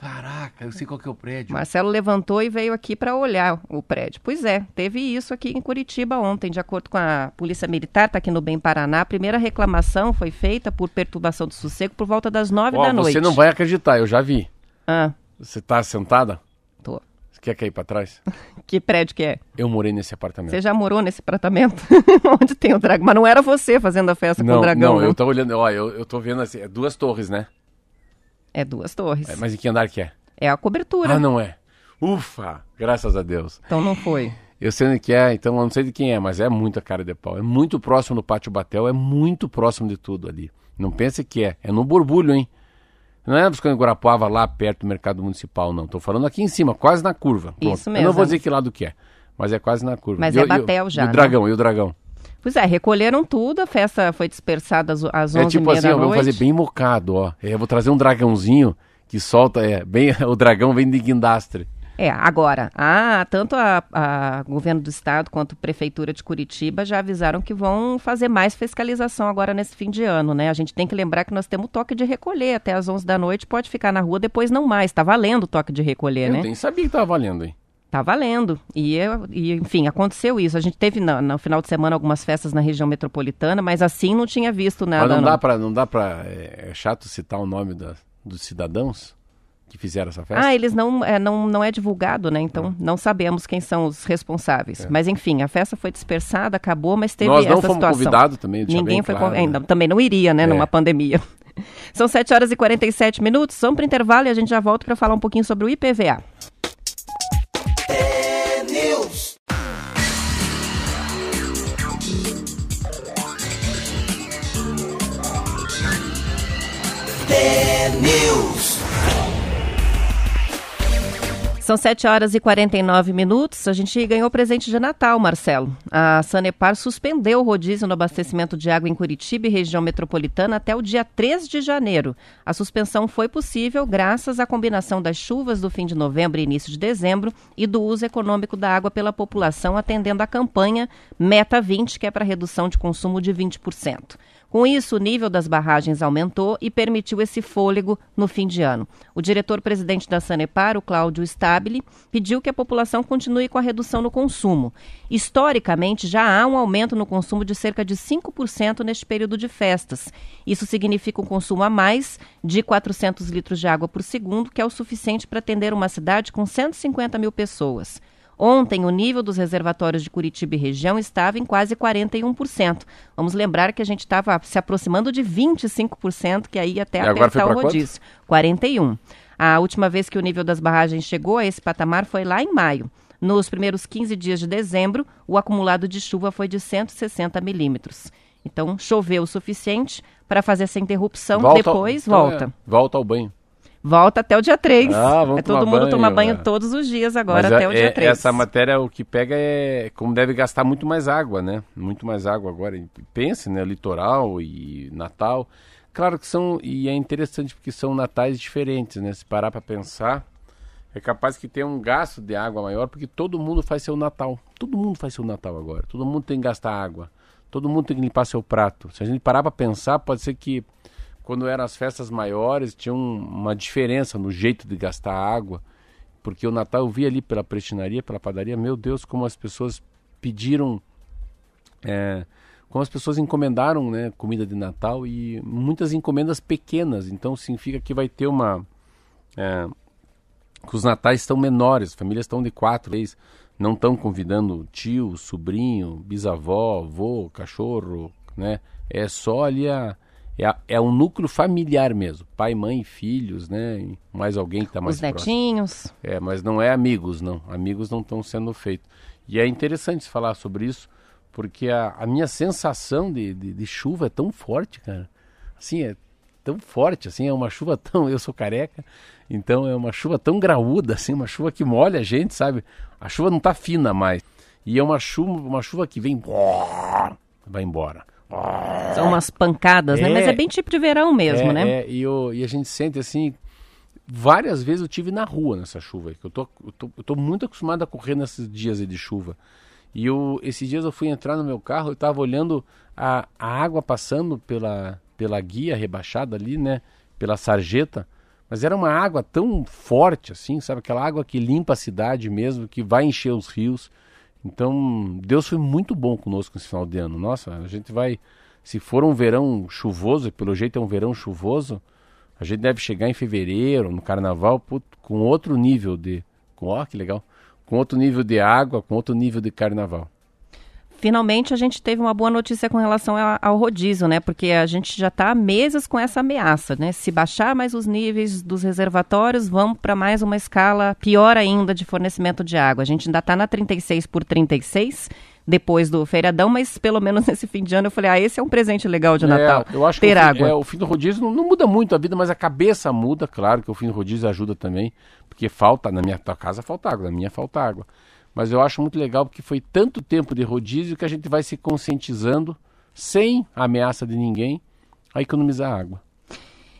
Caraca, eu sei qual que é o prédio. Marcelo levantou e veio aqui para olhar o prédio. Pois é, teve isso aqui em Curitiba ontem, de acordo com a Polícia Militar, está aqui no Bem Paraná. A primeira reclamação foi feita por perturbação do sossego por volta das nove oh, da noite. Você não vai acreditar, eu já vi. Ah. Você está sentada? Quer que ir para trás? que prédio que é? Eu morei nesse apartamento. Você já morou nesse apartamento? Onde tem o dragão? Mas não era você fazendo a festa não, com o dragão. Não, não, eu tô olhando, ó, eu, eu tô vendo assim, é duas torres, né? É duas torres. É, mas em que andar que é? É a cobertura. Ah, não é. Ufa, graças a Deus. Então não foi. Eu sei que é, então eu não sei de quem é, mas é muita cara de pau. É muito próximo do Pátio Batel, é muito próximo de tudo ali. Não pense que é. É no borbulho, hein? Não é buscando Guarapuava lá perto do mercado municipal, não. Estou falando aqui em cima, quase na curva. Pronto. Isso mesmo. Eu não vou dizer que lado que é, mas é quase na curva. Mas e é Batel já. E o dragão, né? e o dragão. Pois é, recolheram tudo, a festa foi dispersada às, às 11 É tipo assim, vamos fazer bem mocado, ó. É, eu vou trazer um dragãozinho que solta, é, bem, o dragão vem de guindastre. É, agora, a, tanto a, a, governo do estado quanto a prefeitura de Curitiba já avisaram que vão fazer mais fiscalização agora nesse fim de ano, né? A gente tem que lembrar que nós temos toque de recolher até às 11 da noite, pode ficar na rua, depois não mais. Tá valendo o toque de recolher, Eu né? Eu nem sabia que tava valendo, hein? Tá valendo. E, e, enfim, aconteceu isso. A gente teve no, no, final de semana algumas festas na região metropolitana, mas assim não tinha visto nada. Mas não, não. dá para não dá para é, é chato citar o nome da, dos cidadãos? Que fizeram essa festa? Ah, eles não é, não, não é divulgado, né? Então não, não sabemos quem são os responsáveis. É. Mas enfim, a festa foi dispersada, acabou, mas teve Nós não essa fomos convidados também. Ninguém foi claro, convidado. Né? Também não iria, né? É. Numa pandemia. São 7 horas e 47 minutos. Vamos para o intervalo e a gente já volta para falar um pouquinho sobre o IPVA. É News. São 7 horas e 49 minutos. A gente ganhou presente de Natal, Marcelo. A Sanepar suspendeu o rodízio no abastecimento de água em Curitiba e região metropolitana até o dia 3 de janeiro. A suspensão foi possível graças à combinação das chuvas do fim de novembro e início de dezembro e do uso econômico da água pela população, atendendo à campanha Meta 20, que é para redução de consumo de 20%. Com isso, o nível das barragens aumentou e permitiu esse fôlego no fim de ano. O diretor-presidente da Sanepar, o Cláudio Stabile, pediu que a população continue com a redução no consumo. Historicamente, já há um aumento no consumo de cerca de 5% neste período de festas. Isso significa um consumo a mais de 400 litros de água por segundo, que é o suficiente para atender uma cidade com 150 mil pessoas. Ontem, o nível dos reservatórios de Curitiba e região estava em quase 41%. Vamos lembrar que a gente estava se aproximando de 25%, que aí até E apertar o rodízio. 41%. A última vez que o nível das barragens chegou a esse patamar foi lá em maio. Nos primeiros 15 dias de dezembro, o acumulado de chuva foi de 160 milímetros. Então, choveu o suficiente para fazer essa interrupção, depois então, volta. é, volta ao banho. Volta até o dia 3. Ah, vamos é todo mundo banho, tomar banho é. todos os dias agora Mas até é- o dia é- 3. Essa matéria, o que pega é como deve gastar muito mais água, né? Muito mais água agora. E Pense, né? Litoral e Natal. Claro que são, e é interessante porque são natais diferentes, né? Se parar para pensar, é capaz que tenha um gasto de água maior, porque todo mundo faz seu Natal. Todo mundo faz seu Natal agora. Todo mundo tem que gastar água. Todo mundo tem que limpar seu prato. Se a gente parar para pensar, pode ser que quando eram as festas maiores, tinha um- uma diferença no jeito de gastar água. Porque o Natal eu vi ali pela prestinaria, pela padaria, meu Deus, como as pessoas pediram, é, como as pessoas encomendaram né, comida de Natal e muitas encomendas pequenas. Então significa que vai ter uma. É, que os natais estão menores, as famílias estão de quatro vezes, não estão convidando tio, sobrinho, bisavó, avô, cachorro, né? É só ali a. É, é um núcleo familiar mesmo, pai, mãe, filhos, né? Mais alguém que está mais Os próximo. netinhos. É, mas não é amigos, não. Amigos não estão sendo feitos. E é interessante falar sobre isso, porque a, a minha sensação de, de, de chuva é tão forte, cara. Assim, é tão forte, assim, é uma chuva tão... Eu sou careca, então é uma chuva tão graúda, assim, uma chuva que molha a gente, sabe? A chuva não tá fina mais. E é uma chuva, uma chuva que vem... Vai embora. São umas pancadas, né? É. Mas é bem tipo de verão mesmo, é, né? É, e, eu- e a gente sente assim. Várias vezes eu tive na rua nessa chuva. que Eu tô, eu tô, eu tô muito acostumado a correr nesses dias de chuva. E eu, esses dias eu fui entrar no meu carro, eu tava olhando a, a água passando pela, pela guia rebaixada ali, né? Pela sarjeta. Mas era uma água tão forte assim, sabe? Aquela água que limpa a cidade mesmo, que vai encher os rios. Então, Deus foi muito bom conosco nesse final de ano. Nossa, a gente vai. Se for um verão chuvoso, e pelo jeito é um verão chuvoso, a gente deve chegar em fevereiro, no carnaval, com outro nível de. Com, que legal. Com outro nível de água, com outro nível de carnaval. Finalmente a gente teve uma boa notícia com relação a- ao rodízio, né? Porque a gente já está há meses com essa ameaça, né? Se baixar mais os níveis dos reservatórios, vamos para mais uma escala pior ainda de fornecimento de água. A gente ainda está na 36 por 36 depois do feiradão, mas pelo menos nesse fim de ano eu falei, ah, esse é um presente legal de Natal, É, eu acho ter que o fim, água. é, o fim do rodízio não, não muda muito a vida, mas a cabeça muda, claro que o fim do rodízio ajuda também, porque falta, na minha casa falta água, na minha falta água. Mas eu acho muito legal porque foi tanto tempo de rodízio que a gente vai se conscientizando, sem ameaça de ninguém, a economizar água.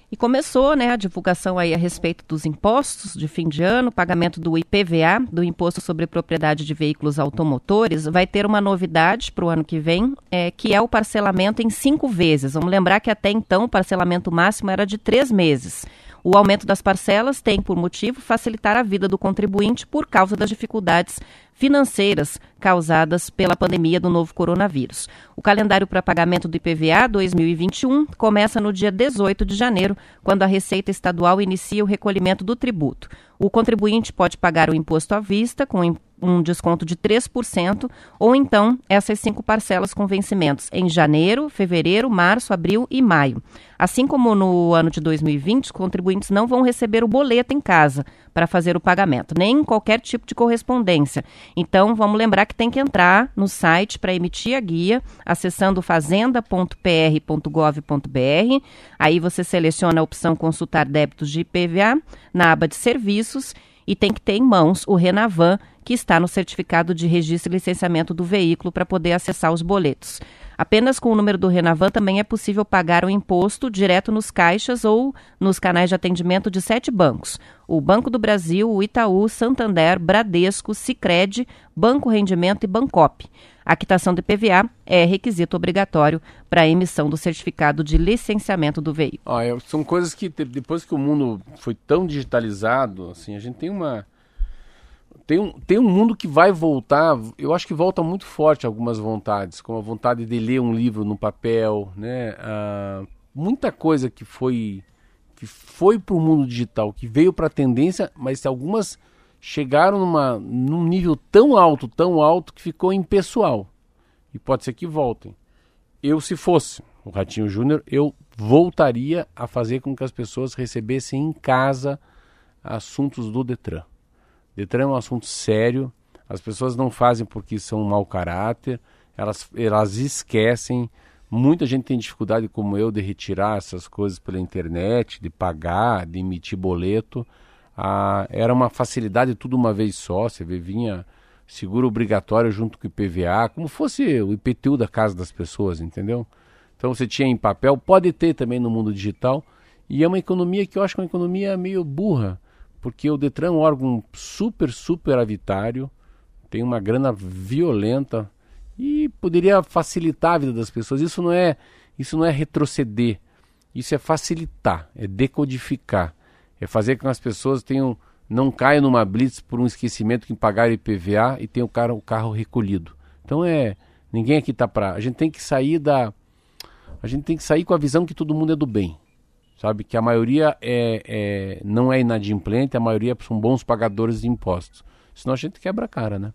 E começou né, a divulgação aí a respeito dos impostos de fim de ano, pagamento do IPVA, do Imposto sobre Propriedade de Veículos Automotores. Vai ter uma novidade para o ano que vem, é, que é o parcelamento em cinco vezes. Vamos lembrar que até então o parcelamento máximo era de três meses. O aumento das parcelas tem por motivo facilitar a vida do contribuinte por causa das dificuldades financeiras causadas pela pandemia do novo coronavírus. O calendário para pagamento do IPVA 2021 começa no dia 18 de janeiro, quando a Receita Estadual inicia o recolhimento do tributo. O contribuinte pode pagar o imposto à vista com um desconto de 3%, ou então essas cinco parcelas com vencimentos em janeiro, fevereiro, março, abril e maio. Assim como no ano de 2020, os contribuintes não vão receber o boleto em casa para fazer o pagamento, nem qualquer tipo de correspondência. Então, vamos lembrar que tem que entrar no site para emitir a guia, acessando fazenda.pr.gov.br. Aí você seleciona a opção consultar débitos de IPVA na aba de serviços e tem que ter em mãos o Renavan, que está no certificado de registro e licenciamento do veículo para poder acessar os boletos. Apenas com o número do Renavan também é possível pagar o imposto direto nos caixas ou nos canais de atendimento de sete bancos: o Banco do Brasil, o Itaú, Santander, Bradesco, Sicredi, Banco Rendimento e Bancop. A quitação de PVA é requisito obrigatório para a emissão do certificado de licenciamento do veículo. É- são coisas que depois que o mundo foi tão digitalizado, assim, a gente tem uma tem um, tem um mundo que vai voltar, eu acho que volta muito forte algumas vontades, como a vontade de ler um livro no papel, né? Ah, muita coisa que foi que foi para o mundo digital, que veio para a tendência, mas algumas chegaram numa, num nível tão alto, tão alto, que ficou impessoal. E pode ser que voltem. Eu, se fosse o Ratinho Júnior, eu voltaria a fazer com que as pessoas recebessem em casa assuntos do Detran. Detran é um assunto sério, as pessoas não fazem porque são mau caráter, elas, elas esquecem. Muita gente tem dificuldade, como eu, de retirar essas coisas pela internet, de pagar, de emitir boleto. Ah, era uma facilidade tudo uma vez só, você vinha seguro obrigatório junto com o IPVA, como fosse o IPTU da casa das pessoas, entendeu? Então você tinha em papel, pode ter também no mundo digital, e é uma economia que eu acho que é uma economia meio burra, porque o Detran é um órgão super, super avitário, tem uma grana violenta e poderia facilitar a vida das pessoas. Isso não é, isso não é retroceder, isso é facilitar, é decodificar é fazer com que as pessoas tenham não caiam numa blitz por um esquecimento que pagaram IPVA e tenham o carro, o carro recolhido. Então é ninguém aqui está para a gente tem que sair da a gente tem que sair com a visão que todo mundo é do bem, sabe que a maioria é, é não é inadimplente, a maioria são bons pagadores de impostos. Senão a gente quebra a cara, né?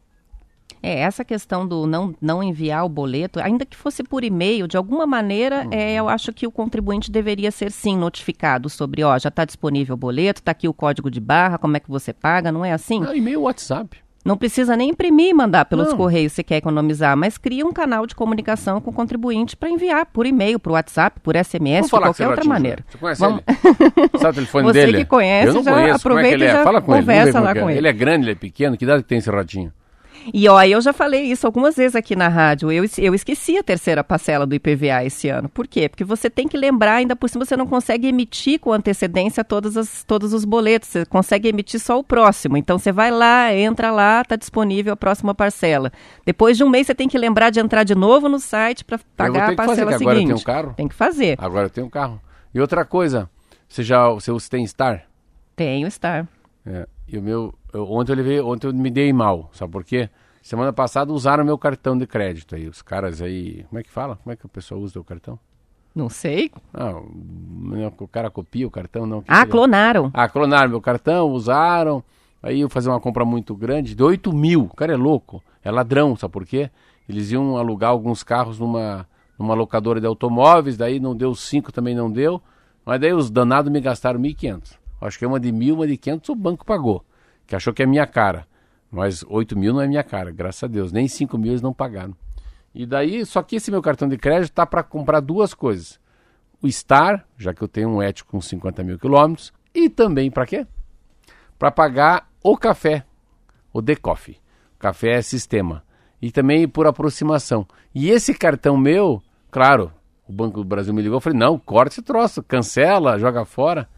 É, essa questão do não, não enviar o boleto, ainda que fosse por e-mail, de alguma maneira, uhum. é, eu acho que o contribuinte deveria ser sim notificado sobre, ó, já está disponível o boleto, está aqui o código de barra, como é que você paga, não é assim? Ah, e-mail WhatsApp. Não precisa nem imprimir e mandar pelos não. correios se quer economizar, mas cria um canal de comunicação com o contribuinte para enviar por e-mail, por WhatsApp, por SMS, de qualquer outra maneira. Você conhece Vamos... ele? Sabe o telefone Você dele? Você que conhece, Eu não já conheço. aproveita é que ele é? e já Fala com conversa ele. lá é. com ele. Ele é grande, ele é pequeno? Que idade tem esse ratinho? E ó, eu já falei isso algumas vezes aqui na rádio. Eu, eu esqueci a terceira parcela do IPVA esse ano. Por quê? Porque você tem que lembrar, ainda por cima você não consegue emitir com antecedência todas as, todos os boletos. Você consegue emitir só o próximo. Então você vai lá, entra lá, está disponível a próxima parcela. Depois de um mês você tem que lembrar de entrar de novo no site para pagar a parcela fazer, seguinte. Agora eu tenho um carro? Tem que fazer. Agora eu tenho um carro. E outra coisa, você já você tem Star? Tenho Star. É, e o meu, eu, ontem eu levei, ontem eu me dei mal, sabe por quê? Semana passada usaram meu cartão de crédito aí, os caras aí, como é que fala? Como é que a pessoa usa o cartão? Não sei. Não, o cara copia o cartão, não. ah, clonaram. Ah, clonaram meu cartão, usaram. Aí eu fazer uma compra muito grande, de 8 mil. O cara é louco, é ladrão, sabe por quê? Eles iam alugar alguns carros numa, numa locadora de automóveis, daí não deu 5, também não deu. Mas daí os danados me gastaram 1.500. Acho que é uma de mil, uma de 500 o banco pagou, que achou que é minha cara. Mas 8 mil não é minha cara, graças a Deus. Nem 5 mil eles não pagaram. E daí, só que esse meu cartão de crédito tá para comprar duas coisas. O Star, já que eu tenho um ético com 50 mil quilômetros. E também para quê? Para pagar o café, o The Coffee. O café é sistema. E também por aproximação. E esse cartão meu, claro, o Banco do Brasil me ligou, eu falei, não, corta esse troço, cancela, joga fora.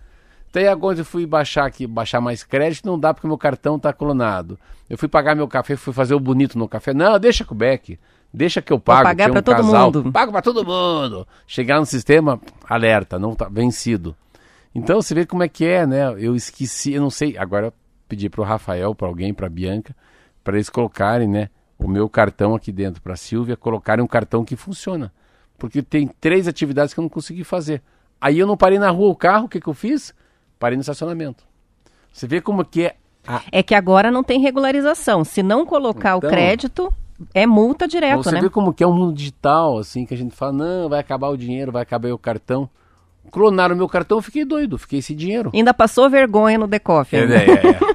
Daí agora eu fui baixar aqui, baixar mais crédito, não dá porque meu cartão está clonado. Eu fui pagar meu café, fui fazer o bonito no café. Não, deixa com o Beck. Deixa que eu pago. Vou pagar para um todo casal, mundo. Pago para todo mundo. Chegar no sistema, alerta, não tá vencido. Então você vê como é que é, né? Eu esqueci, eu não sei. Agora eu pedi para o Rafael, para alguém, para Bianca, para eles colocarem, né, o meu cartão aqui dentro para Silvia, colocarem um cartão que funciona, porque tem três atividades que eu não consegui fazer. Aí eu não parei na rua o carro, o que que eu fiz? Parei no estacionamento. Você vê como que é. A... É que agora não tem regularização. Se não colocar então, o crédito, é multa direto, você né? Você vê como que é um mundo digital, assim, que a gente fala, não, vai acabar o dinheiro, vai acabar o cartão. Clonaram meu cartão, eu fiquei doido, fiquei sem dinheiro. Ainda passou vergonha no decoff. É, é, é.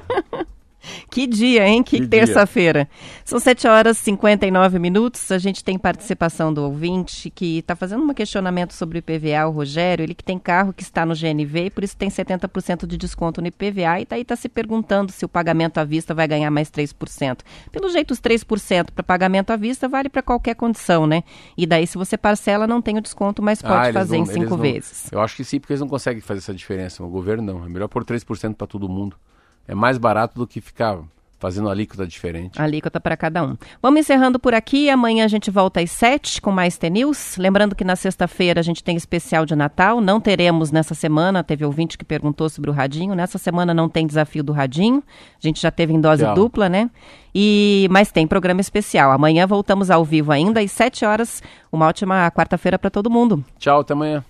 Que dia, hein? Que, que terça-feira. São 7 horas e 59 minutos. A gente tem participação do ouvinte que está fazendo um questionamento sobre o IPVA, o Rogério. Ele que tem carro que está no GNV e por isso tem 70% de desconto no IPVA e daí está se perguntando se o pagamento à vista vai ganhar mais 3%. Pelo jeito, os 3% para pagamento à vista vale para qualquer condição, né? E daí, se você parcela, não tem o desconto, mas pode ah, fazer não, em cinco vezes. Eu acho que sim, porque eles não conseguem fazer essa diferença. O governo não. É melhor por 3% para todo mundo é mais barato do que ficar fazendo alíquota diferente. Alíquota para cada um. Vamos encerrando por aqui. Amanhã a gente volta às 7 com mais T-News. Lembrando que na sexta-feira a gente tem especial de Natal. Não teremos nessa semana. Teve ouvinte que perguntou sobre o Radinho. Nessa semana não tem desafio do Radinho. A gente já teve em dose Tchau. dupla, né? E Mas tem programa especial. Amanhã voltamos ao vivo ainda às 7 horas. Uma ótima quarta-feira para todo mundo. Tchau, até amanhã.